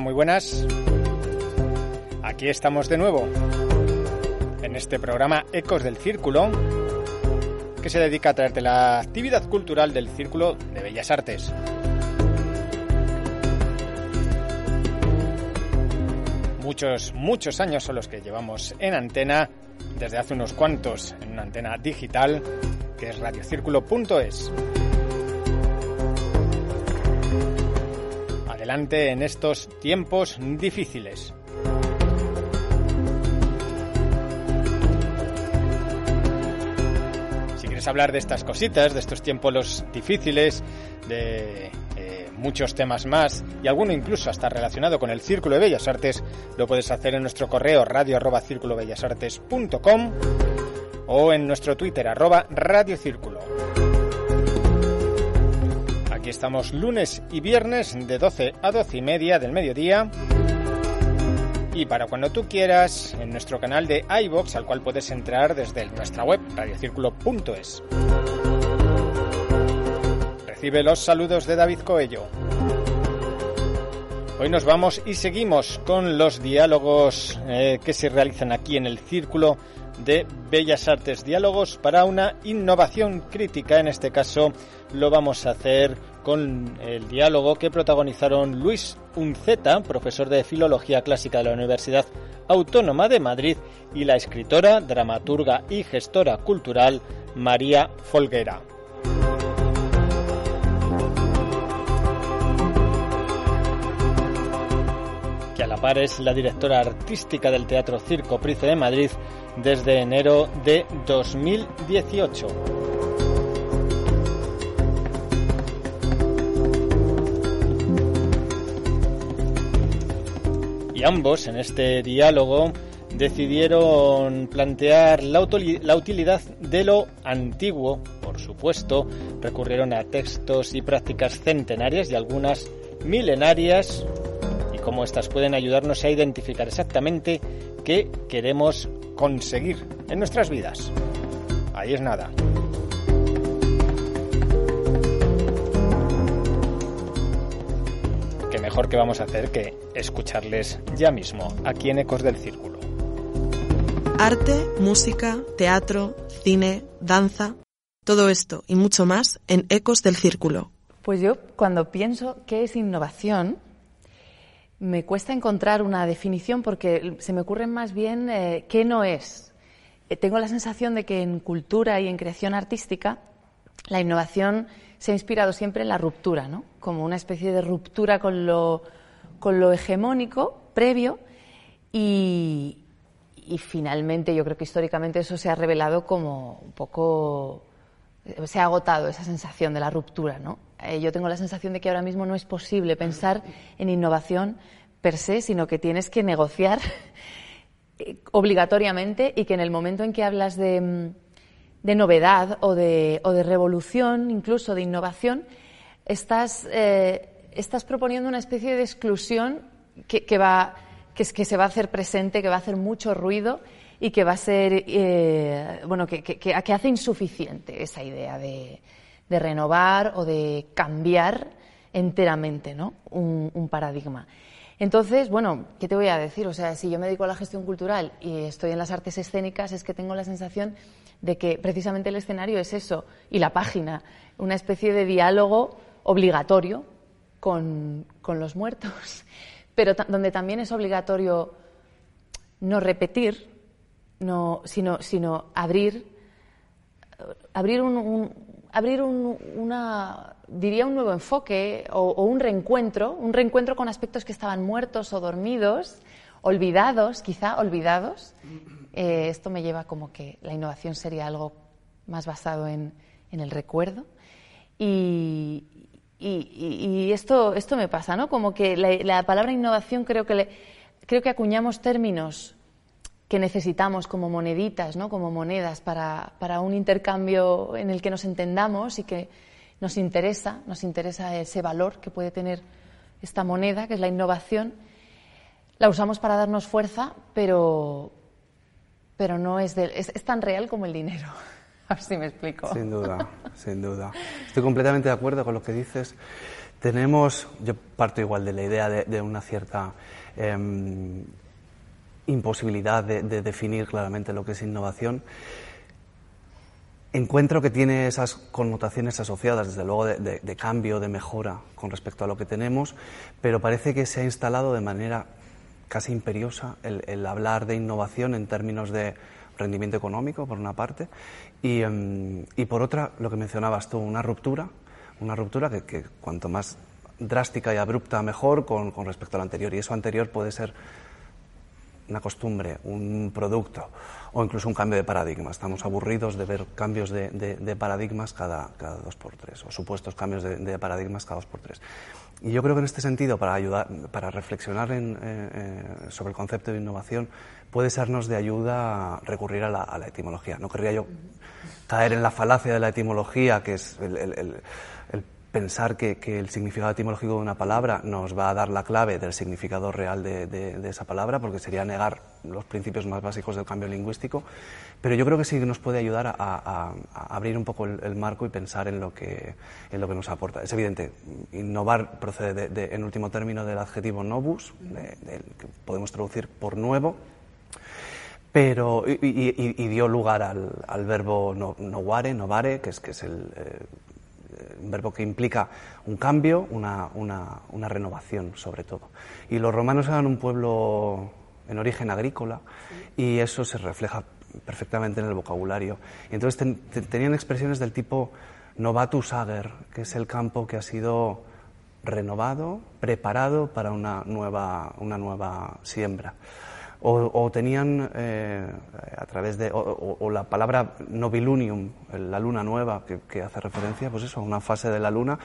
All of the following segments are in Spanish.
Muy buenas. Aquí estamos de nuevo en este programa Ecos del Círculo que se dedica a traerte la actividad cultural del Círculo de Bellas Artes. Muchos, muchos años son los que llevamos en antena, desde hace unos cuantos en una antena digital que es radiocírculo.es. en estos tiempos difíciles. Si quieres hablar de estas cositas, de estos tiempos difíciles, de eh, muchos temas más y alguno incluso hasta relacionado con el Círculo de Bellas Artes, lo puedes hacer en nuestro correo radio arroba o en nuestro Twitter arroba radiocírculo. Aquí estamos lunes y viernes de 12 a 12 y media del mediodía. Y para cuando tú quieras, en nuestro canal de iBox, al cual puedes entrar desde nuestra web, radiocírculo.es. Recibe los saludos de David Coello. Hoy nos vamos y seguimos con los diálogos eh, que se realizan aquí en el Círculo de Bellas Artes. Diálogos para una innovación crítica. En este caso lo vamos a hacer con el diálogo que protagonizaron Luis Unceta, profesor de Filología Clásica de la Universidad Autónoma de Madrid, y la escritora, dramaturga y gestora cultural María Folguera. que a la par es la directora artística del Teatro Circo Price de Madrid desde enero de 2018. ambos en este diálogo decidieron plantear la, utilidad de lo antiguo, por supuesto, recurrieron a textos y prácticas centenarias y algunas milenarias y cómo estas pueden ayudarnos a identificar exactamente qué queremos conseguir en nuestras vidas. Ahí es nada. mejor que vamos a hacer que escucharles ya mismo, aquí en Ecos del Círculo. Arte, música, teatro, cine, danza, todo esto y mucho más en Ecos del Círculo. Pues yo cuando pienso qué es innovación, me cuesta encontrar una definición porque se me ocurre más bien eh, qué no es. Eh, tengo la sensación de que en cultura y en creación artística la innovación se ha inspirado siempre en la ruptura, ¿no? como una especie de ruptura con lo, con lo hegemónico previo y, finalmente yo creo que históricamente eso se ha revelado como un poco se ha agotado esa sensación de la ruptura, ¿no? Eh, yo tengo la sensación de que ahora mismo no es posible pensar en innovación per se, sino que tienes que negociar eh, obligatoriamente y que en el momento en que hablas de, mm, novedad o de, revolución, incluso de innovación, estás, eh, proponiendo una especie de exclusión que, se va a hacer presente, que va a hacer mucho ruido y que va a ser, eh, bueno, que, que, hace insuficiente esa idea de, de, renovar o de cambiar enteramente ¿no? un, un paradigma. Entonces, bueno, ¿qué te voy a decir? O sea, si yo me dedico a la gestión cultural y estoy en las artes escénicas, es que tengo la sensación de que precisamente el escenario es eso y la página, una especie de diálogo obligatorio con, los muertos. pero donde también es obligatorio no repetir, no, sino, sino abrir, abrir un, abrir un, una, diría un nuevo enfoque o, un reencuentro, un reencuentro con aspectos que estaban muertos o dormidos, olvidados, quizá olvidados. Eh, esto me lleva como que la innovación sería algo más basado en, en el recuerdo. Y, y, esto, esto me pasa, ¿no? Como que la, palabra innovación creo que, creo que acuñamos términos que necesitamos como moneditas, ¿no? como monedas para, para, un intercambio en el que nos entendamos y que nos interesa, nos interesa ese valor que puede tener esta moneda, que es la innovación. La usamos para darnos fuerza, pero, pero no es, es, tan real como el dinero. A ver si me explico. Sin duda, sin duda. Estoy completamente de acuerdo con lo que dices. Tenemos, yo parto igual de la idea de, una cierta em, imposibilidad de, definir claramente lo que es innovación. Encuentro que tiene esas connotaciones asociadas, desde luego, de, cambio, de mejora con respecto a lo que tenemos, pero parece que se ha instalado de manera casi imperiosa el, hablar de innovación en términos de rendimiento económico, por una parte, y, em, por otra, lo que mencionabas tú, una ruptura, una ruptura que, cuanto más drástica y abrupta mejor con, con respecto a lo anterior, y eso anterior puede ser una costumbre, un producto o incluso un cambio de paradigma. Estamos aburridos de ver cambios de, paradigmas cada, cada, dos por tres o supuestos cambios de, paradigmas cada dos por tres. Y yo creo que en este sentido, para, ayudar, para reflexionar eh, eh, sobre el concepto de innovación, puede sernos de ayuda recurrir a la, etimología. No querría yo caer en la falacia de la etimología, que es el pensar que, el significado etimológico de una palabra nos va a dar la clave del significado real de, esa palabra, porque sería negar los principios más básicos del cambio lingüístico, pero yo creo que sí nos puede ayudar a, abrir un poco el, marco y pensar en lo, que, en lo que nos aporta. Es evidente, innovar procede en último término del adjetivo novus, que podemos traducir por nuevo, pero y, dio lugar al, verbo no, novare, novare, que es, que es el, eh, un verbo que implica un cambio, una, una, renovación sobre todo. Y los romanos eran un pueblo en origen agrícola y eso se refleja perfectamente en el vocabulario. Y entonces tenían expresiones del tipo novatus ager, que es el campo que ha sido renovado, preparado para una nueva, una nueva siembra o, tenían eh, a través de, o, la palabra nobilunium, la luna nueva, que, hace referencia, pues eso, a una fase de la luna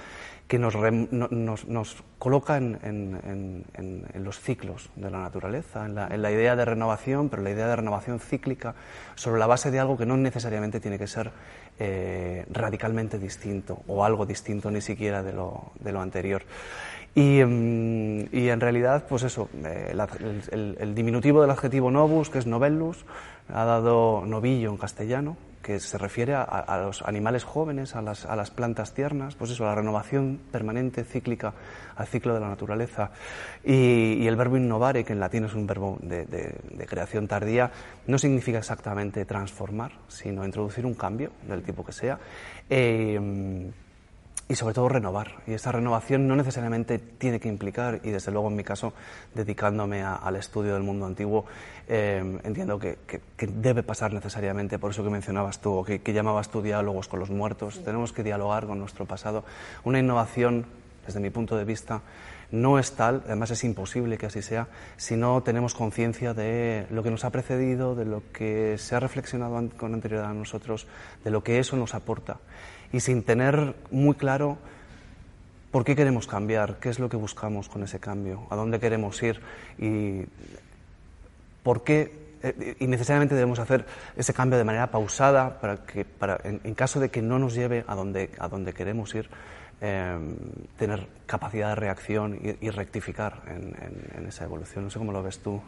que nos, nos, coloca en, en, los ciclos de la naturaleza, en la, idea de renovación, pero la idea de renovación cíclica, sobre la base de algo que no necesariamente tiene que ser eh, radicalmente distinto o algo distinto ni siquiera de lo, de lo anterior. Y, em, y, en realidad, pues eso, eh, el, diminutivo del adjetivo novus, que es novellus, ha dado novillo en castellano, que se refiere a, los animales jóvenes, a las, a las, plantas tiernas, pues eso, a la renovación permanente, cíclica, al ciclo de la naturaleza. Y, el verbo innovare, que en latín es un verbo de, de, creación tardía, no significa exactamente transformar, sino introducir un cambio, del tipo que sea. Eh, y sobre todo renovar. Y esa renovación no necesariamente tiene que implicar, y desde luego en mi caso, dedicándome al estudio del mundo antiguo, eh, entiendo que, debe pasar necesariamente por eso que mencionabas tú, o que, llamabas tú diálogos con los muertos. Tenemos que dialogar con nuestro pasado. Una innovación, desde mi punto de vista, no es tal, además es imposible que así sea, si no tenemos conciencia de lo que nos ha precedido, de lo que se ha reflexionado con anterioridad a nosotros, de lo que eso nos aporta y sin tener muy claro por qué queremos cambiar, qué es lo que buscamos con ese cambio, a dónde queremos ir y por qué eh, y necesariamente debemos hacer ese cambio de manera pausada para que para, en, caso de que no nos lleve a donde, a donde queremos ir em, tener capacidad de reacción y, rectificar en, esa evolución. No sé cómo lo ves tú.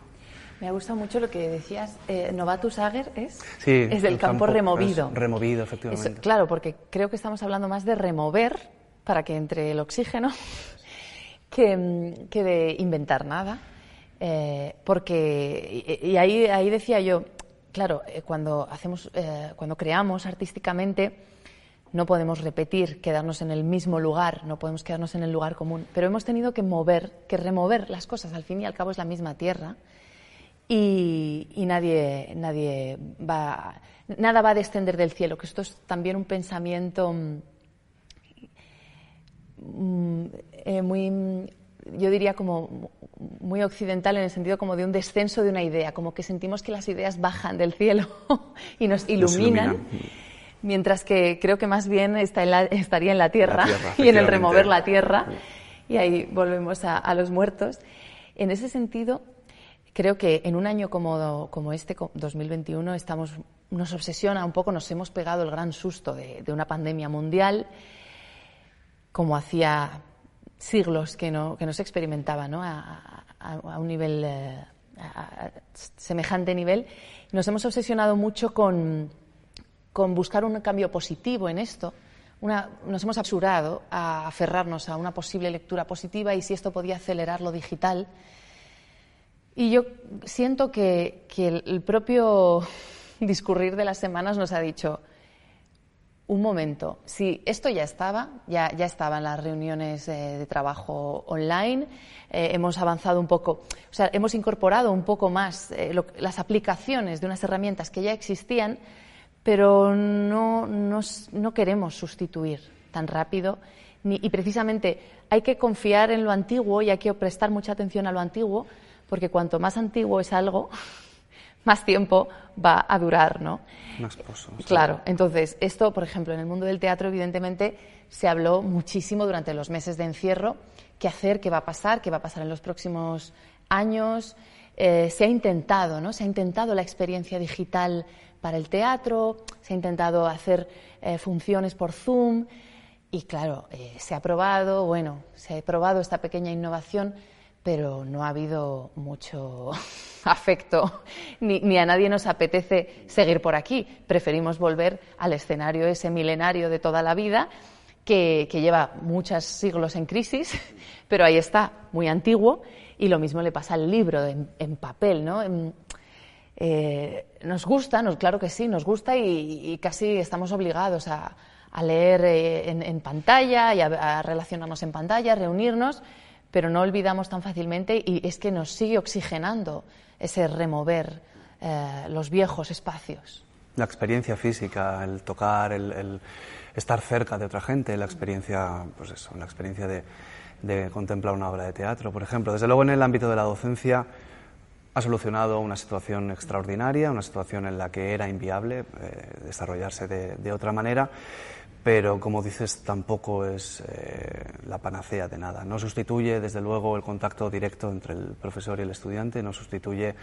Me ha gustado mucho lo que decías. Eh, Novatus Ager es, sí, es del campo, removido. removido, efectivamente. claro, porque creo que estamos hablando más de remover para que entre el oxígeno que, de inventar nada. Eh, porque, y, ahí, ahí decía yo, claro, eh, cuando, hacemos, cuando creamos artísticamente, no podemos repetir, quedarnos en el mismo lugar, no podemos quedarnos en el lugar común, pero hemos tenido que mover, que remover las cosas, al fin y al cabo es la misma tierra y, nadie, nadie va, nada va a descender del cielo, que esto es también un pensamiento mm, eh, muy, yo diría como muy occidental en el sentido como de un descenso de una idea, como que sentimos que las ideas bajan del cielo y nos iluminan. Mientras que creo que más bien está estaría en la tierra, y en el remover la tierra, y ahí volvemos a, los muertos. En ese sentido, creo que en un año como, como este, 2021, estamos, nos obsesiona un poco, nos hemos pegado el gran susto de, una pandemia mundial, como hacía siglos que no, que no se experimentaba ¿no? A, un nivel, eh, a semejante nivel. Nos hemos obsesionado mucho con con buscar un cambio positivo en esto, nos hemos absurado a aferrarnos a una posible lectura positiva y si esto podía acelerar lo digital. Y yo siento que, el propio discurrir de las semanas nos ha dicho, un momento, si esto ya estaba, ya, ya estaban las reuniones eh, de trabajo online, eh, hemos avanzado un poco, o sea, hemos incorporado un poco más eh, las aplicaciones de unas herramientas que ya existían, pero no, no, queremos sustituir tan rápido y precisamente hay que confiar en lo antiguo y hay que prestar mucha atención a lo antiguo porque cuanto más antiguo es algo, más tiempo va a durar, ¿no? Más Claro, entonces esto, por ejemplo, en el mundo del teatro evidentemente se habló muchísimo durante los meses de encierro, qué hacer, qué va a pasar, qué va a pasar en los próximos años. Eh, se ha intentado, ¿no? Se ha intentado la experiencia digital para el teatro, se ha intentado hacer eh, funciones por Zoom y claro, eh, se ha probado, bueno, se ha probado esta pequeña innovación, pero no ha habido mucho afecto, ni, a nadie nos apetece seguir por aquí. Preferimos volver al escenario ese milenario de toda la vida, que, lleva muchos siglos en crisis, pero ahí está, muy antiguo, y lo mismo le pasa al libro en, papel, ¿no? Eh, nos gusta, claro que sí, nos gusta y, casi estamos obligados a, leer eh, en, pantalla y a, relacionarnos en pantalla, a reunirnos, pero no olvidamos tan fácilmente y es que nos sigue oxigenando ese remover eh, los viejos espacios. La experiencia física, el tocar, el, estar cerca de otra gente, la experiencia, pues eso, la experiencia de, contemplar una obra de teatro, por ejemplo. Desde luego en el ámbito de la docencia, ha solucionado una situación extraordinaria, una situación en la que era inviable eh, desarrollarse de, otra manera, pero como dices, tampoco es eh, la panacea de nada. No sustituye, desde luego, el contacto directo entre el profesor y el estudiante, no sustituye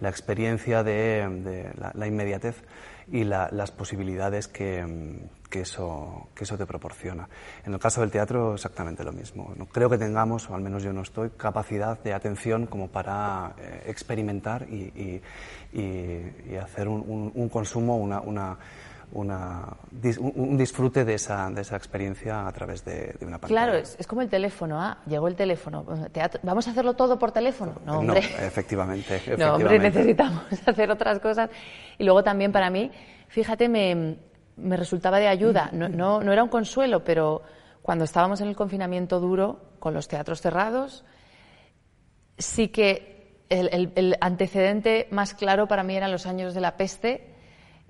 la experiencia de, la, inmediatez y las posibilidades que, eso, te proporciona. En el caso del teatro, exactamente lo mismo. No creo que tengamos, o al menos yo no estoy, capacidad de atención como para eh, experimentar y, hacer un, consumo, una un disfrute de esa, de esa experiencia a través de, una pantalla. Claro, es, como el teléfono. Ah, llegó el teléfono. ¿Vamos a hacerlo todo por teléfono? No, hombre. efectivamente, No, hombre, necesitamos hacer otras cosas. Y luego también para mí, fíjate, me, me resultaba de ayuda. No, no, era un consuelo, pero cuando estábamos en el confinamiento duro, con los teatros cerrados, sí que el, el antecedente más claro para mí eran los años de la peste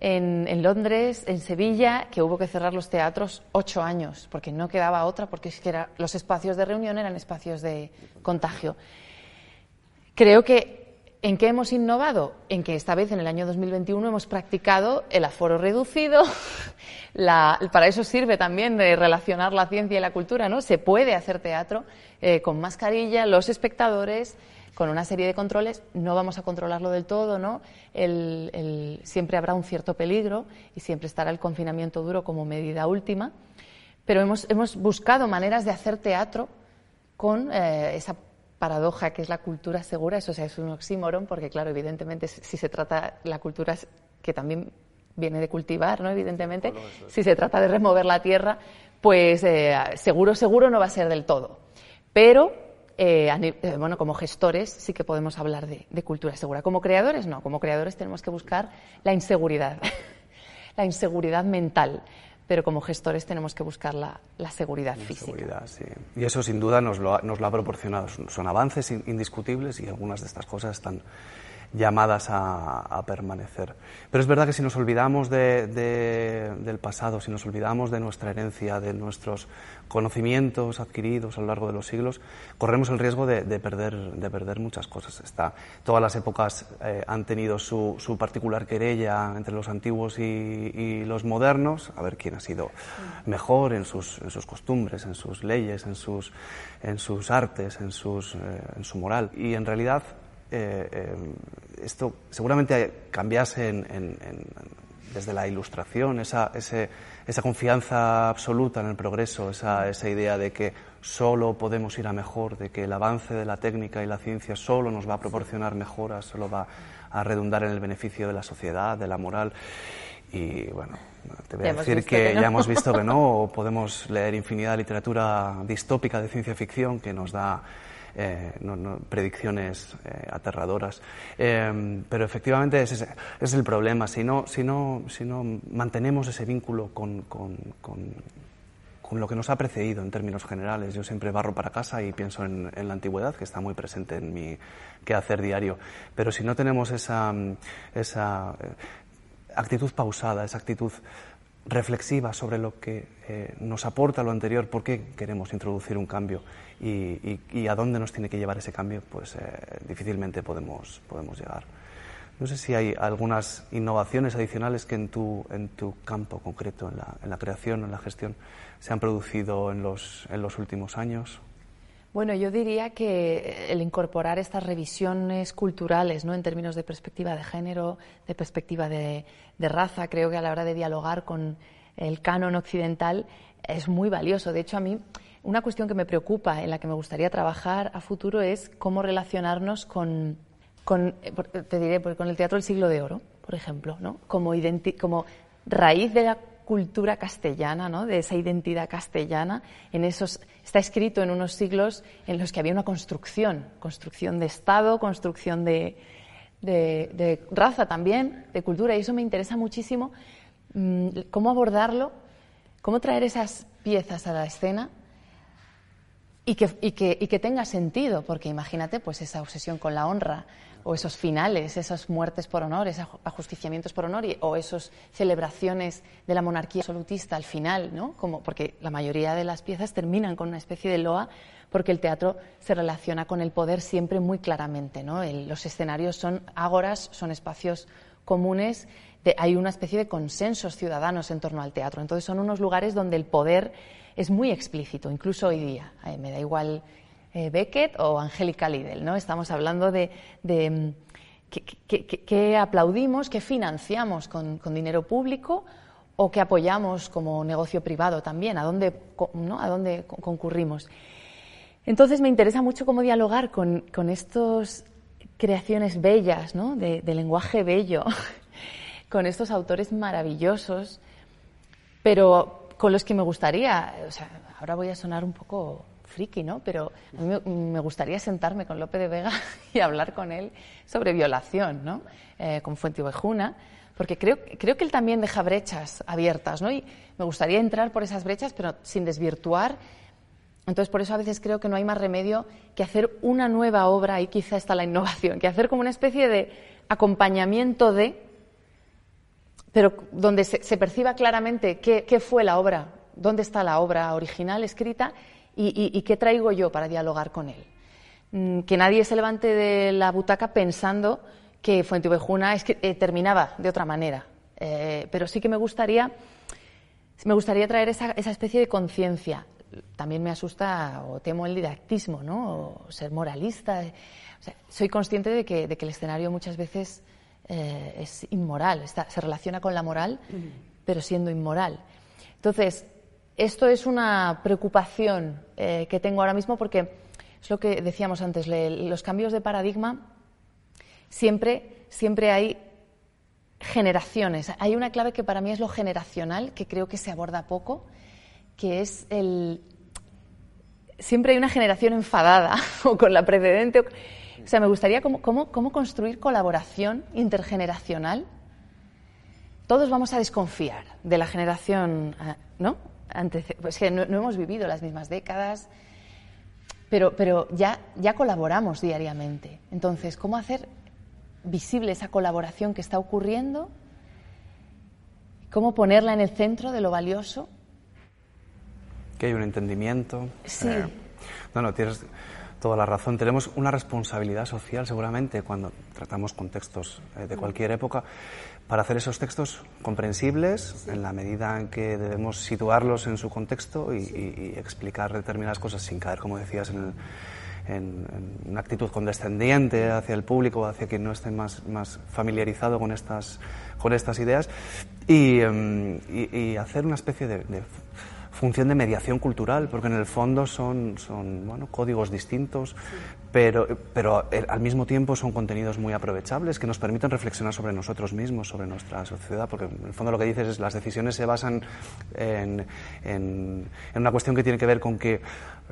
en, Londres, en Sevilla, que hubo que cerrar los teatros ocho años, porque no quedaba otra, porque los espacios de reunión eran espacios de contagio. Creo que ¿En qué hemos innovado? En que esta vez, en el año 2021, hemos practicado el aforo reducido. para eso sirve también de relacionar la ciencia y la cultura, ¿no? Se puede hacer teatro eh, con mascarilla, los espectadores, con una serie de controles, no vamos a controlarlo del todo, ¿no? siempre habrá un cierto peligro y siempre estará el confinamiento duro como medida última, pero hemos, hemos buscado maneras de hacer teatro con eh, esa paradoja que es la cultura segura, eso es un oxímoron, porque claro, evidentemente si se trata la cultura que también viene de cultivar, ¿no? Evidentemente, si se trata de remover la tierra, pues eh, seguro, seguro no va a ser del todo. Pero eh, eh, bueno, como gestores sí que podemos hablar de, cultura segura. Como creadores, no. Como creadores tenemos que buscar la inseguridad, la inseguridad mental pero como gestores tenemos que buscar la, seguridad física. Seguridad, sí. Y eso sin duda nos lo, nos lo ha proporcionado. Son avances indiscutibles y algunas de estas cosas están llamadas a, permanecer. Pero es verdad que si nos olvidamos del pasado, si nos olvidamos de nuestra herencia, de nuestros conocimientos adquiridos a lo largo de los siglos, corremos el riesgo de, perder, de perder muchas cosas. Está, todas las épocas eh, han tenido su, particular querella entre los antiguos y, los modernos, a ver quién ha sido mejor en sus, en sus costumbres, en sus leyes, en sus, en sus artes, en, sus, eh, en su moral. Y en realidad eh, eh, esto seguramente cambiase desde la ilustración, esa, esa, confianza absoluta en el progreso, esa, esa idea de que solo podemos ir a mejor, de que el avance de la técnica y la ciencia solo nos va a proporcionar mejoras, solo va a redundar en el beneficio de la sociedad, de la moral. Y bueno, te voy a decir que, ya hemos visto que no, o podemos leer infinidad de literatura distópica de ciencia ficción que nos da eh, predicciones eh, aterradoras. Eh, pero efectivamente ese, es el problema. Si no, si no, si no mantenemos ese vínculo con, con, con, lo que nos ha precedido en términos generales, yo siempre barro para casa y pienso en, en la antigüedad, que está muy presente en mi quehacer diario. Pero si no tenemos esa, esa actitud pausada, esa actitud reflexiva sobre lo que eh, nos aporta lo anterior, por qué queremos introducir un cambio y, a dónde nos tiene que llevar ese cambio, pues eh, difícilmente podemos, podemos llegar. No sé si hay algunas innovaciones adicionales que en tu, en tu campo concreto, en la, en la creación, en la gestión, se han producido en los, en los últimos años. Bueno, yo diría que el incorporar estas revisiones culturales, ¿no? En términos de perspectiva de género, de perspectiva de, raza, creo que a la hora de dialogar con el canon occidental es muy valioso. De hecho, a mí una cuestión que me preocupa, en la que me gustaría trabajar a futuro, es cómo relacionarnos con, te diré, con el teatro del siglo de oro, por ejemplo, ¿no? Como, como raíz de la cultura castellana, ¿no? de esa identidad castellana, en esos, está escrito en unos siglos en los que había una construcción, construcción de Estado, construcción de, raza también, de cultura, y eso me interesa muchísimo, mm, cómo abordarlo, cómo traer esas piezas a la escena y que, y que, tenga sentido, porque imagínate pues esa obsesión con la honra, o esos finales, esas muertes por honor, esos ajusticiamientos por honor, o esas celebraciones de la monarquía absolutista al final, ¿no? Como, porque la mayoría de las piezas terminan con una especie de loa, porque el teatro se relaciona con el poder siempre muy claramente, ¿no? los escenarios son ágoras, son espacios comunes, hay una especie de consensos ciudadanos en torno al teatro. Entonces son unos lugares donde el poder es muy explícito, incluso hoy día. me da igual eh, Beckett o Angélica Lidl. ¿no? Estamos hablando de, mm, qué aplaudimos, qué financiamos con, dinero público o qué apoyamos como negocio privado también, a dónde, ¿no? a dónde concurrimos. Entonces me interesa mucho cómo dialogar con, con estas creaciones bellas, ¿no? de, de lenguaje bello, con estos autores maravillosos, pero con los que me gustaría, o sea, ahora voy a sonar un poco friki, ¿no? Pero a mí me gustaría sentarme con Lope de Vega y hablar con él sobre violación, ¿no? Eh, con Fuenteovejuna, porque creo, creo que él también deja brechas abiertas, ¿no? Y me gustaría entrar por esas brechas, pero sin desvirtuar. Entonces, por eso a veces creo que no hay más remedio que hacer una nueva obra, y quizá está la innovación, que hacer como una especie de acompañamiento de, pero donde se, perciba claramente qué, fue la obra, dónde está la obra original escrita y, qué traigo yo para dialogar con él. Mm, que nadie se levante de la butaca pensando que Fuenteovejuna es que, eh, terminaba de otra manera. Eh, pero sí que me gustaría, me gustaría traer esa, especie de conciencia. También me asusta o temo el didactismo, ¿no? O ser moralista. soy consciente de que, el escenario muchas veces eh, es inmoral, se relaciona con la moral, pero siendo inmoral. Entonces, esto es una preocupación eh, que tengo ahora mismo porque es lo que decíamos antes, los cambios de paradigma siempre, siempre hay generaciones. Hay una clave que para mí es lo generacional, que creo que se aborda poco, que es el... Siempre hay una generación enfadada o con la precedente. O sea, me gustaría cómo, cómo construir colaboración intergeneracional todos vamos a desconfiar de la generación, ah, ¿no? pues que no, hemos vivido las mismas décadas, pero, pero ya, ya colaboramos diariamente. Entonces, ¿cómo hacer visible esa colaboración que está ocurriendo? ¿Cómo ponerla en el centro de lo valioso? Que hay un entendimiento. Sí. Eh, no, no, tienes toda la razón. Tenemos una responsabilidad social seguramente cuando tratamos con textos eh, de cualquier época para hacer esos textos comprensibles en la medida en que debemos situarlos en su contexto y, explicar determinadas cosas sin caer, como decías, en, una actitud condescendiente hacia el público, hacia quien no esté más, más familiarizado con estas, con estas ideas y, em, hacer una especie de función de mediación cultural, porque en el fondo son, son bueno, códigos distintos, pero, pero eh, al mismo tiempo son contenidos muy aprovechables que nos permiten reflexionar sobre nosotros mismos, sobre nuestra sociedad, porque en el fondo lo que dices es las decisiones se basan en, en, en una cuestión que tiene que ver con que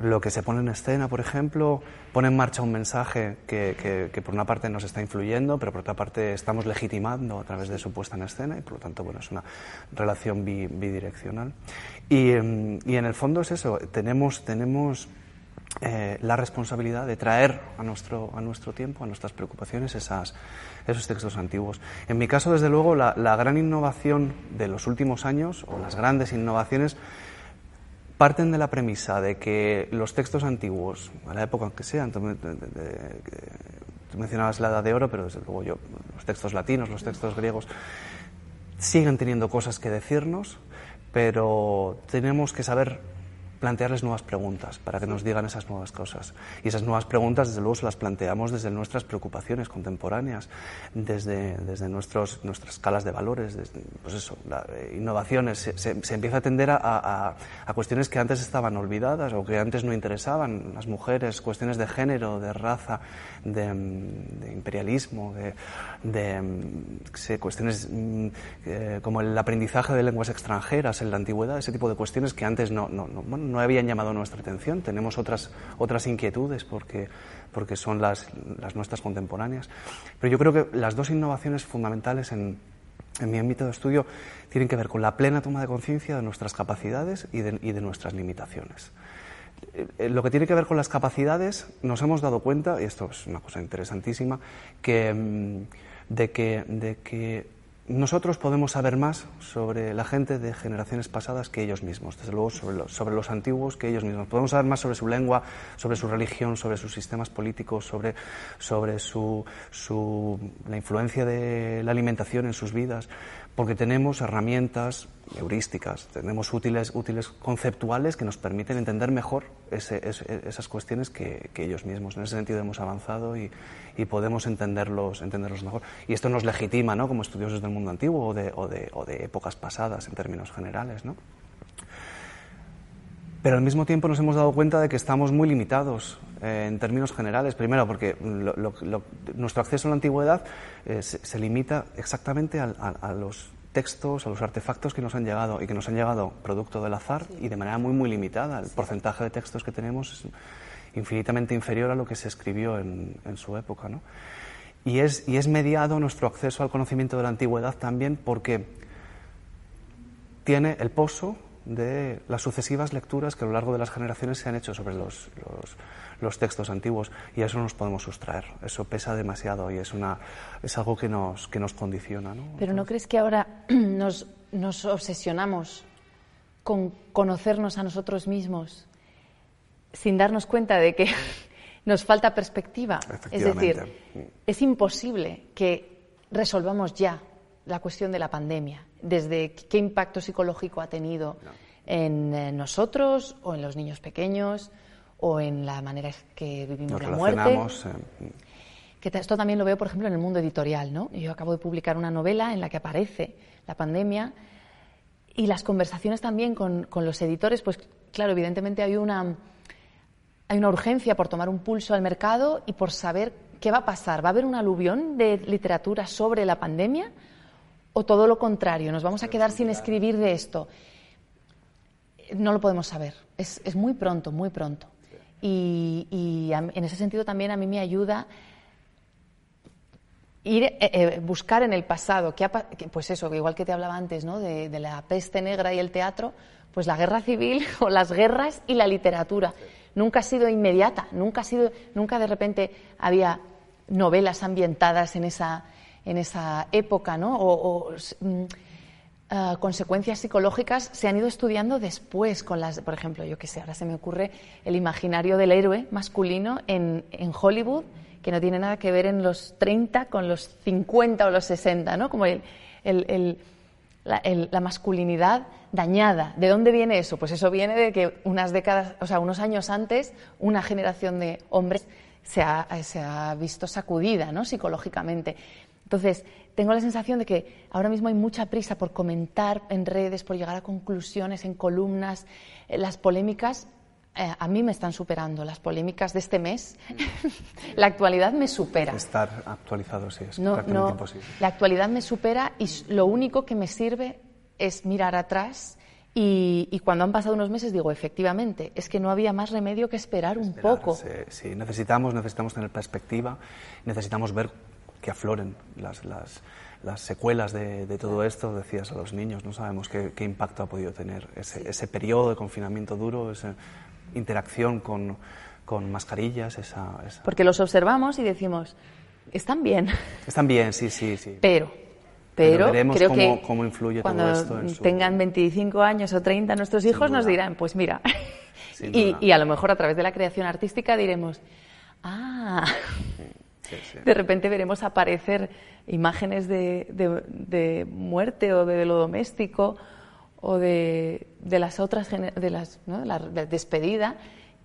lo que se pone en escena, por ejemplo, pone en marcha un mensaje que, que, por una parte nos está influyendo, pero por otra parte estamos legitimando a través de su puesta en escena y por lo tanto bueno, es una relación bidireccional. Y, em, y, en el fondo es eso, tenemos, tenemos eh, la responsabilidad de traer a nuestro, a nuestro tiempo, a nuestras preocupaciones, esos textos antiguos. En mi caso, desde luego, la, gran innovación de los últimos años, o las grandes innovaciones, parten de la premisa de que los textos antiguos, a la época que sean, tú, mencionabas la Edad de Oro, pero desde luego yo, los textos latinos, los textos griegos, siguen teniendo cosas que decirnos, pero tenemos que saber plantearles nuevas preguntas para que nos digan esas nuevas cosas. Y esas nuevas preguntas, desde luego, las planteamos desde nuestras preocupaciones contemporáneas, desde, desde nuestros, nuestras escalas de valores, desde, pues eso, eh, innovaciones. Se, empieza a atender a, a, cuestiones que antes estaban olvidadas o que antes no interesaban, las mujeres, cuestiones de género, de raza, de, imperialismo, de, de cuestiones mm, eh, como el aprendizaje de lenguas extranjeras en la antigüedad, ese tipo de cuestiones que antes no, no, no habían llamado nuestra atención. Tenemos otras, otras inquietudes porque, porque son las, las nuestras contemporáneas. Pero yo creo que las dos innovaciones fundamentales en, en mi ámbito de estudio tienen que ver con la plena toma de conciencia de nuestras capacidades y de, y de, nuestras limitaciones. Eh, lo que tiene que ver con las capacidades, nos hemos dado cuenta, y esto es una cosa interesantísima, que, mm, de, que, de que nosotros podemos saber más sobre la gente de generaciones pasadas que ellos mismos, desde luego sobre los, sobre los, antiguos que ellos mismos. Podemos saber más sobre su lengua, sobre su religión, sobre sus sistemas políticos, sobre, sobre su, su, la influencia de la alimentación en sus vidas, porque tenemos herramientas heurísticas, tenemos útiles, útiles conceptuales que nos permiten entender mejor ese, esas cuestiones que, ellos mismos. En ese sentido hemos avanzado y, podemos entenderlos, entenderlos mejor. Y esto nos legitima ¿no? como estudiosos del mundo antiguo o de, o de, o de épocas pasadas en términos generales. ¿no? Pero al mismo tiempo nos hemos dado cuenta de que estamos muy limitados eh, en términos generales. Primero, porque lo, lo, nuestro acceso a la antigüedad eh, se, limita exactamente a, a, los textos, a los artefactos que nos han llegado y que nos han llegado producto del azar y de manera muy, muy limitada. El porcentaje de textos que tenemos es infinitamente inferior a lo que se escribió en, en su época. ¿no? Y, es, y es mediado nuestro acceso al conocimiento de la antigüedad también porque tiene el pozo de las sucesivas lecturas que a lo largo de las generaciones se han hecho sobre los, los, los, textos antiguos y a eso no nos podemos sustraer. Eso pesa demasiado y es, una, es algo que nos, que nos condiciona. ¿no? Pero ¿no crees que ahora nos, nos obsesionamos con conocernos a nosotros mismos sin darnos cuenta de que nos falta perspectiva? Es decir, es imposible que resolvamos ya la cuestión de la pandemia desde qué impacto psicológico ha tenido no. en eh, nosotros o en los niños pequeños o en la manera que vivimos Nos la muerte. Eh. Que esto también lo veo, por ejemplo, en el mundo editorial. ¿no? Yo acabo de publicar una novela en la que aparece la pandemia y las conversaciones también con, con los editores, pues claro, evidentemente hay una, hay una urgencia por tomar un pulso al mercado y por saber qué va a pasar. ¿Va a haber un aluvión de literatura sobre la pandemia? O todo lo contrario, nos vamos a quedar sin escribir de esto. No lo podemos saber. Es, es muy pronto, muy pronto. Y, en ese sentido también a mí me ayuda ir eh, eh, buscar en el pasado, que, pues eso, igual que te hablaba antes, ¿no? De, la peste negra y el teatro, pues la guerra civil o las guerras y la literatura. Nunca ha sido inmediata, nunca ha sido, nunca de repente había novelas ambientadas en esa, en esa época, ¿no? O, mm, ah, consecuencias psicológicas se han ido estudiando después con las, por ejemplo, yo qué sé, ahora se me ocurre el imaginario del héroe masculino en, en Hollywood que no tiene nada que ver en los 30 con los 50 o los 60, ¿no? Como el, la, masculinidad dañada. ¿De dónde viene eso? Pues eso viene de que unas décadas, o sea, unos años antes, una generación de hombres se ha visto sacudida, ¿no? Psicológicamente. Entonces, tengo la sensación de que ahora mismo hay mucha prisa por comentar en redes, por llegar a conclusiones en columnas. Eh, las polémicas eh, a mí me están superando las polémicas de este mes. la actualidad me supera. Estar actualizado, sí, es prácticamente imposible. La actualidad me supera y lo único que me sirve es mirar atrás y, cuando han pasado unos meses digo, efectivamente, es que no había más remedio que esperar un poco. Sí, necesitamos, necesitamos tener perspectiva, necesitamos ver que afloren las, las, las secuelas de, de, todo esto. Decías a los niños, no sabemos qué, qué impacto ha podido tener ese, ese periodo de confinamiento duro, ese, interacción con, con mascarillas. Esa, Porque los observamos y decimos, están bien. Están bien, sí, sí, sí. Pero, pero, veremos creo cómo, que cómo influye cuando todo esto. En tengan 25 años o 30 nuestros hijos nos dirán, pues mira. y, y, a lo mejor a través de la creación artística diremos, ah. De repente veremos aparecer imágenes de, de, de muerte o de lo doméstico o de, de las otras, de las, ¿no? la, despedida,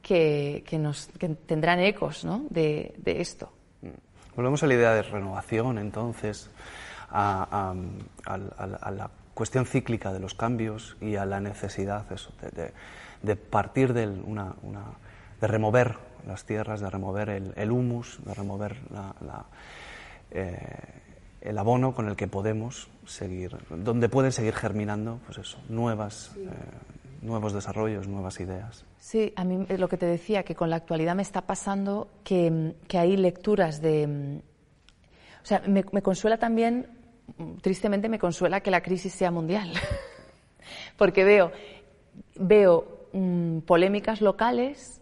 que, que, nos, que tendrán ecos ¿no? de, de, esto. Volvemos a la idea de renovación, entonces, a, a, a, la cuestión cíclica de los cambios y a la necesidad eso, de, de, partir de, una, una, de remover las tierras, de remover el, el humus, de remover la, la eh, el abono con el que podemos seguir, donde pueden seguir germinando, pues eso, nuevas, eh, nuevos desarrollos, nuevas ideas. Sí, a mí lo que te decía, que con la actualidad me está pasando que, que hay lecturas de... O sea, me, consuela también, tristemente me consuela que la crisis sea mundial, porque veo, veo mm, polémicas locales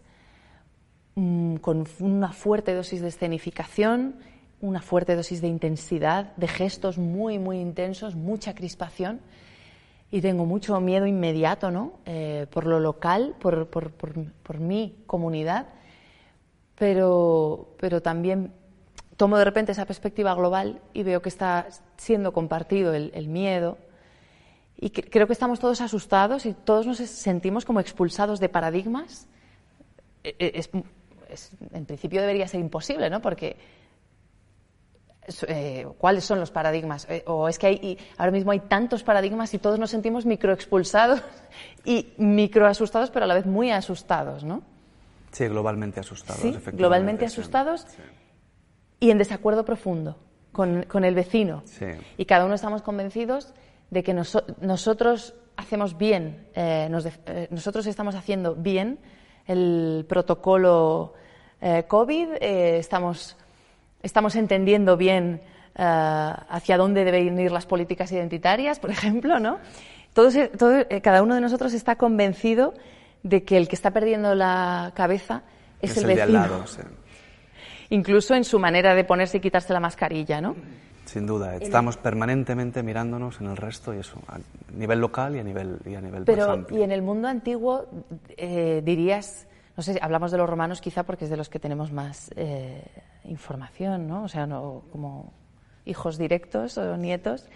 mm, con una fuerte dosis de escenificación una fuerte dosis de intensidad, de gestos muy, muy intensos, mucha crispación y tengo mucho miedo inmediato, ¿no? Eh, por lo local, por, por, por, mi comunidad, pero, pero también tomo de repente esa perspectiva global y veo que está siendo compartido el, miedo y creo que estamos todos asustados y todos nos sentimos como expulsados de paradigmas. E, e, es, en principio debería ser imposible, ¿no? Porque eh, cuáles son los paradigmas. Eh, o es que hay, ahora mismo hay tantos paradigmas y todos nos sentimos microexpulsados y microasustados, pero a la vez muy asustados, ¿no? Sí, globalmente asustados. Sí, globalmente asustados y en desacuerdo profundo con, con el vecino. Y cada uno estamos convencidos de que nosotros hacemos bien, eh, nosotros estamos haciendo bien el protocolo COVID, estamos estamos entendiendo bien eh, hacia dónde deben ir las políticas identitarias, por ejemplo, ¿no? Todo, eh, cada uno de nosotros está convencido de que el que está perdiendo la cabeza es, el, vecino. De al lado, Incluso en su manera de ponerse y quitarse la mascarilla, ¿no? Sin duda, estamos permanentemente mirándonos en el resto y eso, a nivel local y a nivel, y a nivel Pero, y en el mundo antiguo, eh, dirías, no sé, hablamos de los romanos quizá porque es de los que tenemos más información, ¿no? O sea, no como hijos directos o nietos.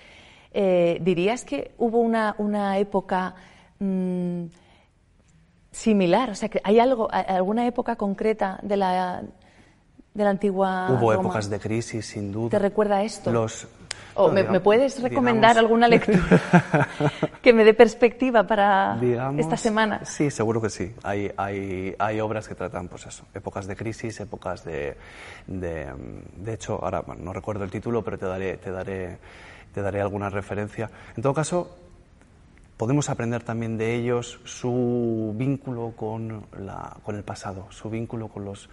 Eh, ¿Dirías que hubo una, una época mm, similar? O sea, que ¿hay algo, alguna época concreta de la, de la antigua Hubo épocas de crisis, sin duda. ¿Te recuerda esto? Los, ¿O me, puedes recomendar alguna lectura que me dé perspectiva para esta semana? Sí, seguro que sí. Hay, hay, hay, obras que tratan, pues eso, épocas de crisis, épocas de... De, de hecho, ahora no recuerdo el título, pero te daré, te, daré, te daré alguna referencia. En todo caso, podemos aprender también de ellos su vínculo con, la, con el pasado, su vínculo con los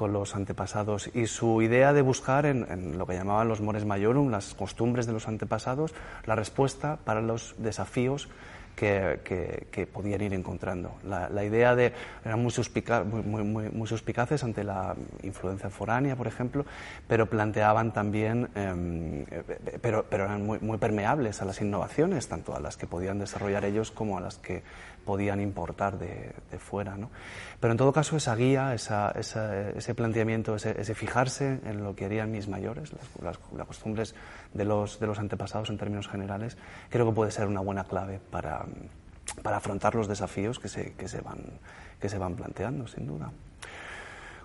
con los antepasados y su idea de buscar en, lo que llamaban los mores majorum, las costumbres de los antepasados, la respuesta para los desafíos que, podían ir encontrando. La, idea de eran muy, suspicaces ante la influencia foránea, por ejemplo, pero planteaban también, em, pero, pero eran muy, permeables a las innovaciones, tanto a las que podían desarrollar ellos como a las que podían importar de, fuera. ¿no? Pero en todo caso, esa guía, ese planteamiento, ese, fijarse en lo que harían mis mayores, las, costumbres de los, de los antepasados en términos generales, creo que puede ser una buena clave para, para afrontar los desafíos que se, que se, van, que se van planteando, sin duda.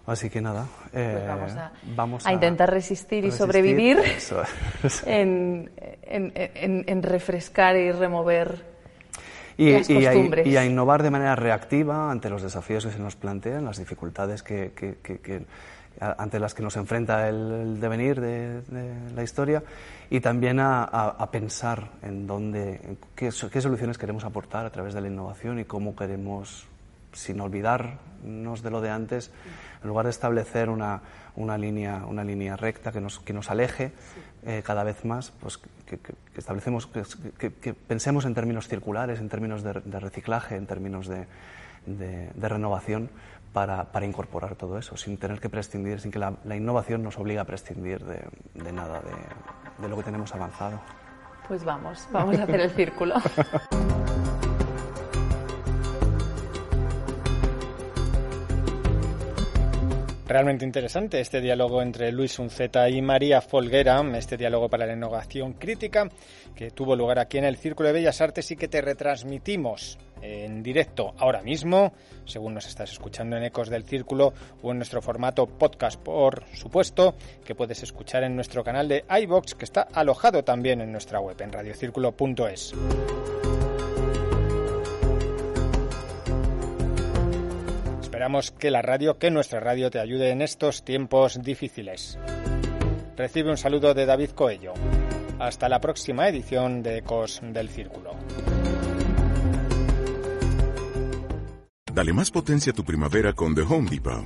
Así que nada, pues eh, vamos, a, intentar resistir, y sobrevivir en, en, en, refrescar y remover y, y, a, innovar de manera reactiva ante los desafíos que se nos plantean, las dificultades que, que, ante las que nos enfrenta el, devenir de, la historia y también a, pensar en dónde, qué, qué, soluciones queremos aportar a través de la innovación y cómo queremos, sin olvidarnos de lo de antes, en lugar de establecer una, una, línea, una línea recta que nos, que nos aleje, eh, cada vez más, pues que, establecemos, que, pensemos en términos circulares, en términos de, reciclaje, en términos de, renovación para, incorporar todo eso, sin tener que prescindir, sin que la, innovación nos obligue a prescindir de, nada de lo que tenemos avanzado. Pues vamos, vamos a hacer el círculo. Realmente interesante este diálogo entre Luis Unceta y María Folguera, este diálogo para la innovación crítica que tuvo lugar aquí en el Círculo de Bellas Artes y que te retransmitimos en directo ahora mismo, según nos estás escuchando en Ecos del Círculo o en nuestro formato podcast, por supuesto, que puedes escuchar en nuestro canal de iBox que está alojado también en nuestra web en radiocírculo.es. Esperamos que la radio, que nuestra radio te ayude en estos tiempos difíciles. Recibe un saludo de David Coello. Hasta la próxima edición de Ecos del Círculo. Dale más potencia a tu primavera con The Home Depot.